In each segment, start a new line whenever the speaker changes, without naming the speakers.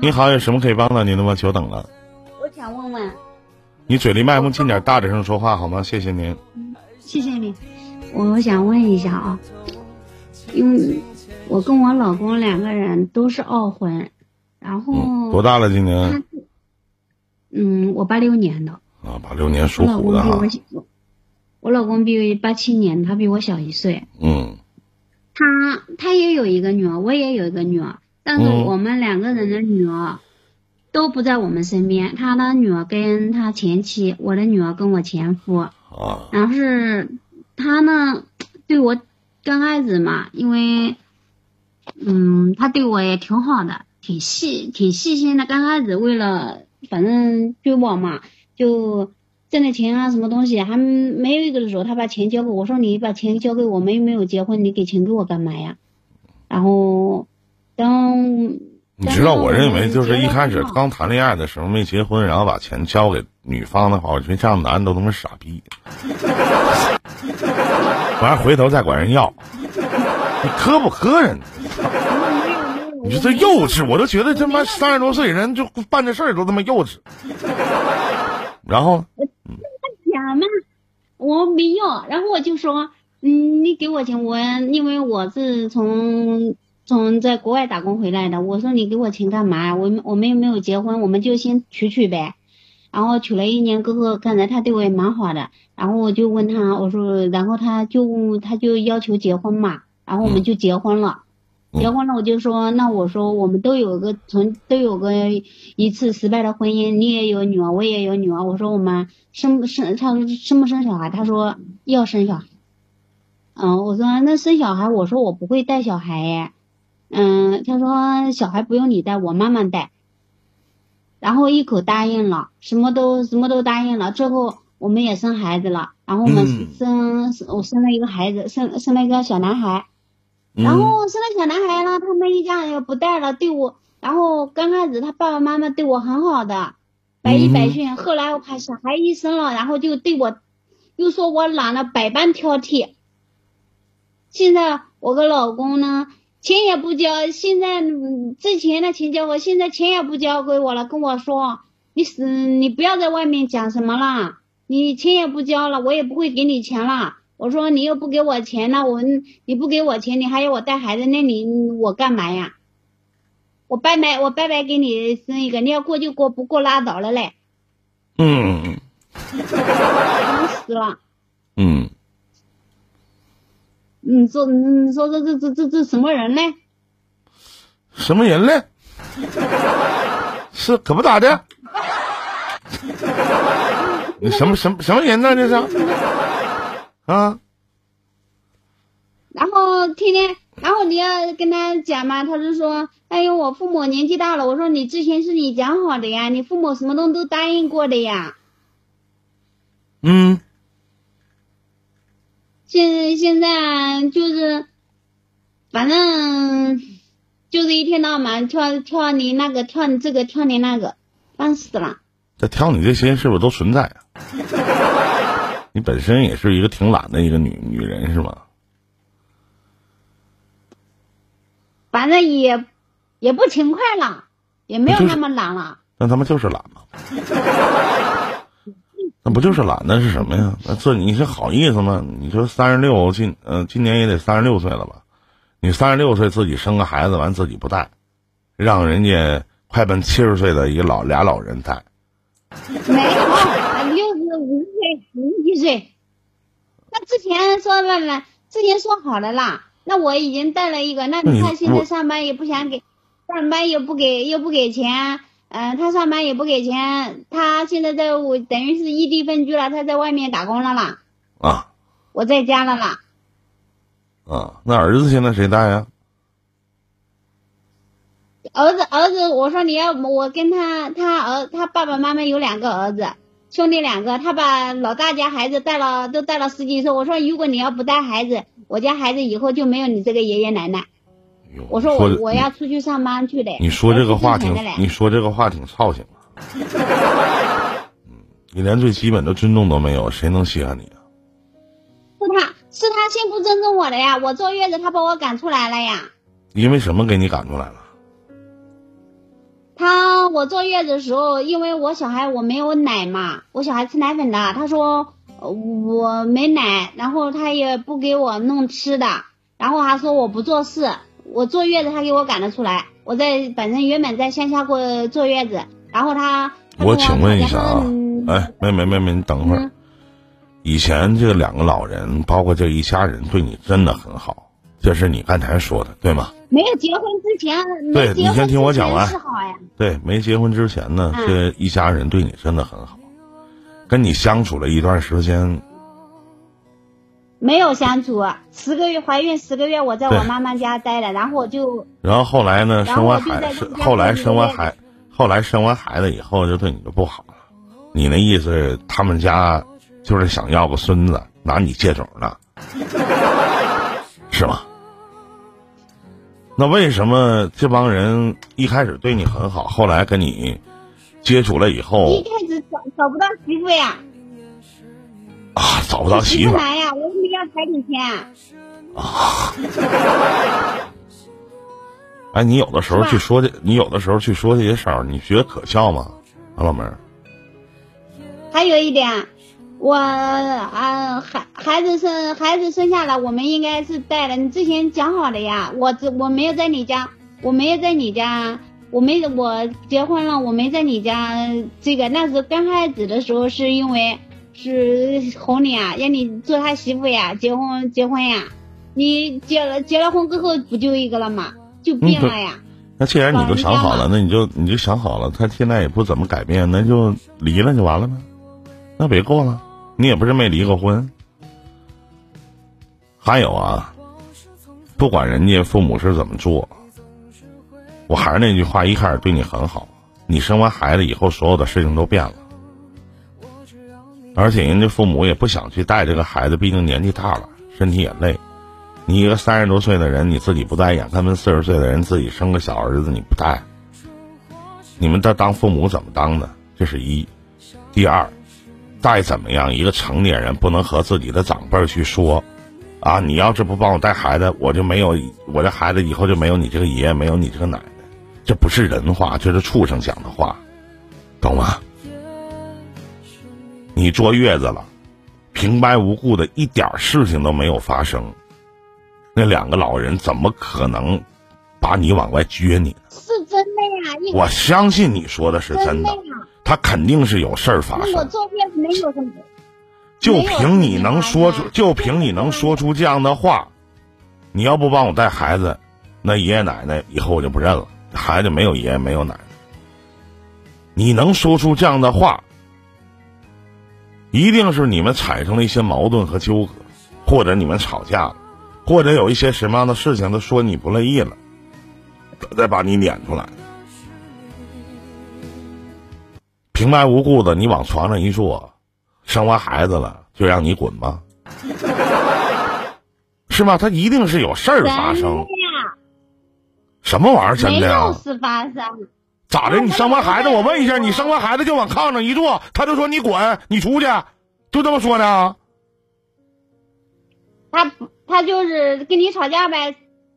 你好，有什么可以帮到您的吗？久等了。
我想问问，
你嘴离麦克风近点，大点声说话好吗？谢谢您。
谢谢你。我想问一下啊，因为我跟我老公两个人都是二婚，然后、
嗯，多大了？今年
嗯，我八六年的，
啊，八六年属
我老公
虎的
我老公比八七年，他比我小一岁。
嗯
他他也有一个女儿，我也有一个女儿，但是
嗯
我们两个人的女儿都不在我们身边。他的女儿跟他前妻，我的女儿跟我前夫。
啊
然后是他呢，对我刚开始嘛，因为嗯，他对我也挺好的，挺细挺细心的。刚开始为了反正追我嘛，就挣的钱啊，什么东西还没有一个的时候，他把钱交给我，我说你把钱交给我们又没有结婚，你给钱给我干嘛呀？然后当
你知道，我认为就是一开始刚谈恋爱的时候没结婚，然后把钱交给女方的话，我觉得这样男的都他妈傻逼。完了回头再管人要，你磕不磕人？你说这幼稚，我都觉得他妈三十多岁人就办这事儿都他妈幼稚。然后
假嘛，我没要，然后我就说，嗯，你给我钱，我因为我是从从在国外打工回来的，我说你给我钱干嘛？我们我们又没有结婚，我们就先娶娶呗。然后娶了一年哥哥，看着他对我也蛮好的，然后我就问他，我说，然后他就他就要求结婚嘛，然后我们就结婚了。
嗯
结婚了，我就说，那我说我们都有个从都有个一次失败的婚姻，你也有女儿，我也有女儿。我说我们生不生，他说生不生小孩？他说要生小孩。嗯，我说那生小孩，我说我不会带小孩耶。嗯，他说小孩不用你带，我妈妈带。然后一口答应了，什么都什么都答应了。最后我们也生孩子了，然后我们
嗯
生、我生了一个孩子，生生了一个小男孩。然
嗯
后生了小男孩了，他们一家人又不带了，对我，然后刚开始他爸爸妈妈对我很好的，百依百顺。后来我怕小孩一生了，然后就对我，又说我懒了，百般挑剔。现在我跟老公呢，钱也不交，现在嗯之前的钱交我，现在钱也不交给我了，跟我说你是你不要在外面讲什么了，你钱也不交了，我也不会给你钱了。我说你又不给我钱，了我你不给我钱，你还要我带孩子，那你我干嘛呀？我白白我白白给你生一个，你要过就过，不过拉倒了嘞，
嗯
忙死了。
嗯，
你说你说这这这这这什么人呢？
什么人嘞？是可不咋的。你什么什么什么人呢？这是啊？
然后天天，然后你要跟他讲嘛，他就说，哎呦，我父母年纪大了。我说你之前是你讲好的呀，你父母什么东西都答应过的呀。
嗯，
现现在就是，反正就是一天到晚跳跳你那个，跳你这个，跳你那个，烦死了。
这挑你这些是不是都存在啊？你本身也是一个挺懒的一个女女人是吗？
反正也也不勤快了，也没有那么懒了。
那他妈就是懒嘛。那不就是懒？那是什么呀？那这你是好意思吗？你说三十六今呃今年也得三十六岁了吧？你三十六岁自己生个孩子完自己不带，让人家快奔七十岁的一老俩老人带，
没有，六十五十岁、五十几岁。那之前说了了，之前说好了啦。那我已经带了一个，那
你
看现在上班也不想给，上班又不给，又不给钱，嗯、他上班也不给钱，他现在在我等于是异地分居了，他在外面打工了啦，
啊
我在家了啦。
啊，那儿子现在谁带呀？
儿子，儿子，我说你要我跟他，他儿他爸爸妈妈有两个儿子，兄弟两个，他把老大家孩子带了，都带了十几岁。我说如果你要不带孩子，我家孩子以后就没有你这个爷爷奶奶。我说我我要出去上班去的。
你说这个话挺你说这个话挺操心 你连最基本的尊重都没有，谁能稀罕你啊？
是他是他先不尊重我的呀，我坐月子他把我赶出来了呀。
因为什么给你赶出来了？
他我坐月子的时候，因为我小孩我没有奶嘛，我小孩吃奶粉的，他说我没奶，然后他也不给我弄吃的，然后还说我不做事，我坐月子他给我赶了出来，我在本身原本在乡下过坐月子，然后他，
我请问一下啊，哎，妹妹妹妹，你等会儿，以前这两个老人，包括这一家人，对你真的很好，这是你刚才说的对吗？
没有结婚之前，
对你先听我讲完。对，没结婚之前呢，这一家人对你真的很好，跟你相处了一段时间。
没有相处，十个月怀孕十个月，我在我妈妈家待了，然后我就。
然后后来呢，生完孩子，后来生完孩，后来生完孩子以后就对你就不好了。你那意思，他们家就是想要个孙子，拿你借种呢，是吗？那为什么这帮人一开始对你很好，后来跟你接触了以后，
一开始找找不到媳妇呀？
啊，找不到媳妇！
彩礼钱？
啊！哎，你有的时候去说这，你有的时候去说这些事儿，你觉得可笑吗，啊，老妹儿？
还有一点。我啊，孩孩子生孩子生下来，我们应该是带的。你之前讲好的呀，我这我没有在你家，我没有在你家，我没我结婚了，我没在你家。这个那时候刚开始的时候，是因为是哄你啊，让你做他媳妇呀，结婚结婚呀。你结了结了婚之后，不就一个了吗？就变了呀。
那既然你都想好了，那你就你就想好了，他现在也不怎么改变，那就离了就完了呗，那别过了。你也不是没离过婚，还有啊，不管人家父母是怎么做，我还是那句话，一开始对你很好，你生完孩子以后，所有的事情都变了，而且人家父母也不想去带这个孩子，毕竟年纪大了，身体也累。你一个三十多岁的人，你自己不带养，他们四十岁的人自己生个小儿子，你不带，你们这当父母怎么当的？这是一，第二。再怎么样，一个成年人不能和自己的长辈去说，啊，你要是不帮我带孩子，我就没有我这孩子以后就没有你这个爷爷，没有你这个奶奶，这不是人话，这是畜生讲的话，懂吗？你坐月子了，平白无故的一点事情都没有发生，那两个老人怎么可能把你往外撅你呢？
是真的呀，
我相信你说的是真的。他肯定是有事儿发生。
我坐月子没有什么。
就凭你能说出，就凭你能说出这样的话，你要不帮我带孩子，那爷爷奶奶以后我就不认了。孩子没有爷爷没有奶奶。你能说出这样的话，一定是你们产生了一些矛盾和纠葛，或者你们吵架了，或者有一些什么样的事情，他说你不乐意了，再把你撵出来。平白无故的，你往床上一坐，生完孩子了就让你滚吗？是吧？他一定是有事儿发生。什么玩意儿？真的？没
有事发生。
咋的？你生完孩子，我问一下，你生完孩子就往炕上一坐，他就说你滚，你出去，就这么说
的？他他就是跟你吵架呗。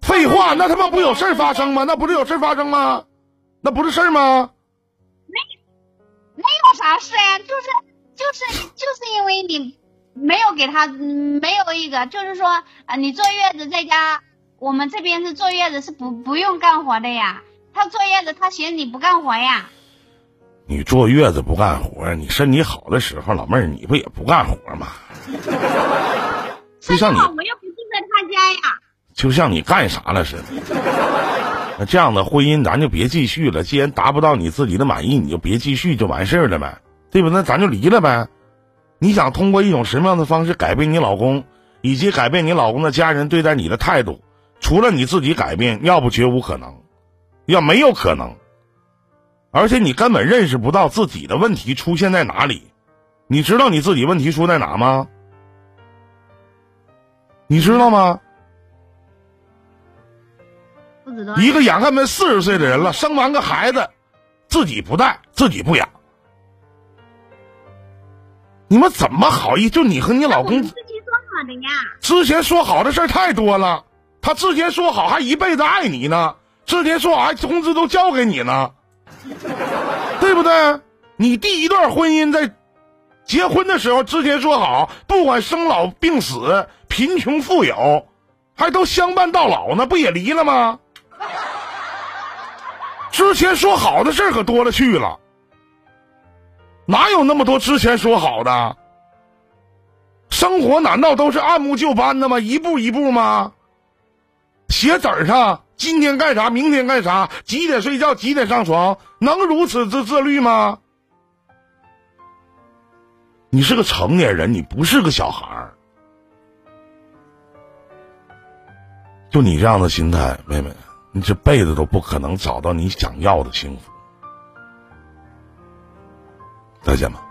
废话，那他妈不有事儿发生吗？那不是有事儿发生吗？那不是事儿吗？
没没有啥事呀，就是就是就是因为你没有给他没有一个，就是说啊，你坐月子在家，我们这边是坐月子是不不用干活的呀。他坐月子，他嫌你不干活呀。
你坐月子不干活，你身体好的时候，老妹儿你不也不干活吗？就像你，
我又不住在他家呀。
就像你干啥了似的。那这样的婚姻咱就别继续了。既然达不到你自己的满意，你就别继续就完事儿了呗，对吧？那咱就离了呗。你想通过一种什么样的方式改变你老公，以及改变你老公的家人对待你的态度？除了你自己改变，要不绝无可能，要没有可能。而且你根本认识不到自己的问题出现在哪里。你知道你自己问题出在哪吗？你知道吗？一个眼看没四十岁的人了，生完个孩子，自己不带，自己不养，你们怎么好意？就你和你老公
之前说好的呀？
之前说好的事太多了，他之前说好还一辈子爱你呢，之前说好还工资都交给你呢，对不对？你第一段婚姻在结婚的时候之前说好，不管生老病死、贫穷富有，还都相伴到老呢，不也离了吗？之前说好的事儿可多了去了，哪有那么多之前说好的？生活难道都是按部就班的吗？一步一步吗？写纸上今天干啥，明天干啥，几点睡觉，几点上床，能如此之自律吗？你是个成年人，你不是个小孩儿。就你这样的心态，妹妹，你这辈子都不可能找到你想要的幸福。再见吧。